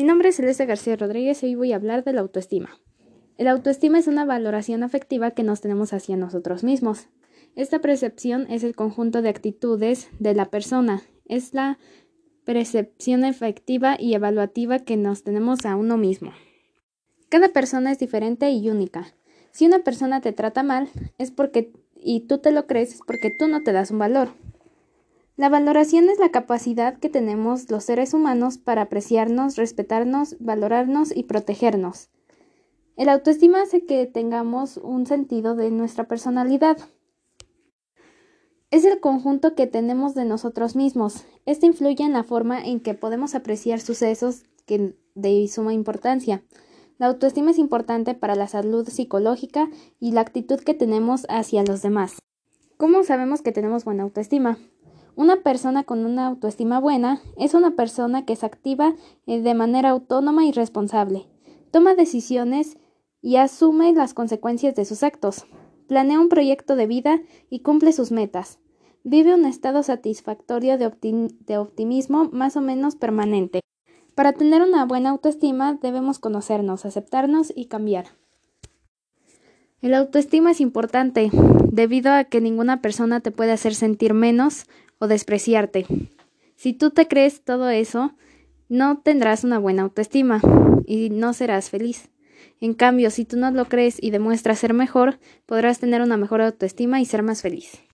Mi nombre es Celeste García Rodríguez y hoy voy a hablar de la autoestima. El autoestima es una valoración afectiva que nos tenemos hacia nosotros mismos. Esta percepción es el conjunto de actitudes de la persona, es la percepción efectiva y evaluativa que nos tenemos a uno mismo. Cada persona es diferente y única. Si una persona te trata mal, es porque y tú te lo crees es porque tú no te das un valor. La valoración es la capacidad que tenemos los seres humanos para apreciarnos, respetarnos, valorarnos y protegernos. El autoestima hace que tengamos un sentido de nuestra personalidad. Es el conjunto que tenemos de nosotros mismos. Este influye en la forma en que podemos apreciar sucesos que de suma importancia. La autoestima es importante para la salud psicológica y la actitud que tenemos hacia los demás. ¿Cómo sabemos que tenemos buena autoestima? Una persona con una autoestima buena es una persona que se activa eh, de manera autónoma y responsable, toma decisiones y asume las consecuencias de sus actos, planea un proyecto de vida y cumple sus metas, vive un estado satisfactorio de, de optimismo más o menos permanente. Para tener una buena autoestima debemos conocernos, aceptarnos y cambiar. El autoestima es importante debido a que ninguna persona te puede hacer sentir menos o despreciarte. Si tú te crees todo eso, no tendrás una buena autoestima y no serás feliz. En cambio, si tú no lo crees y demuestras ser mejor, podrás tener una mejor autoestima y ser más feliz.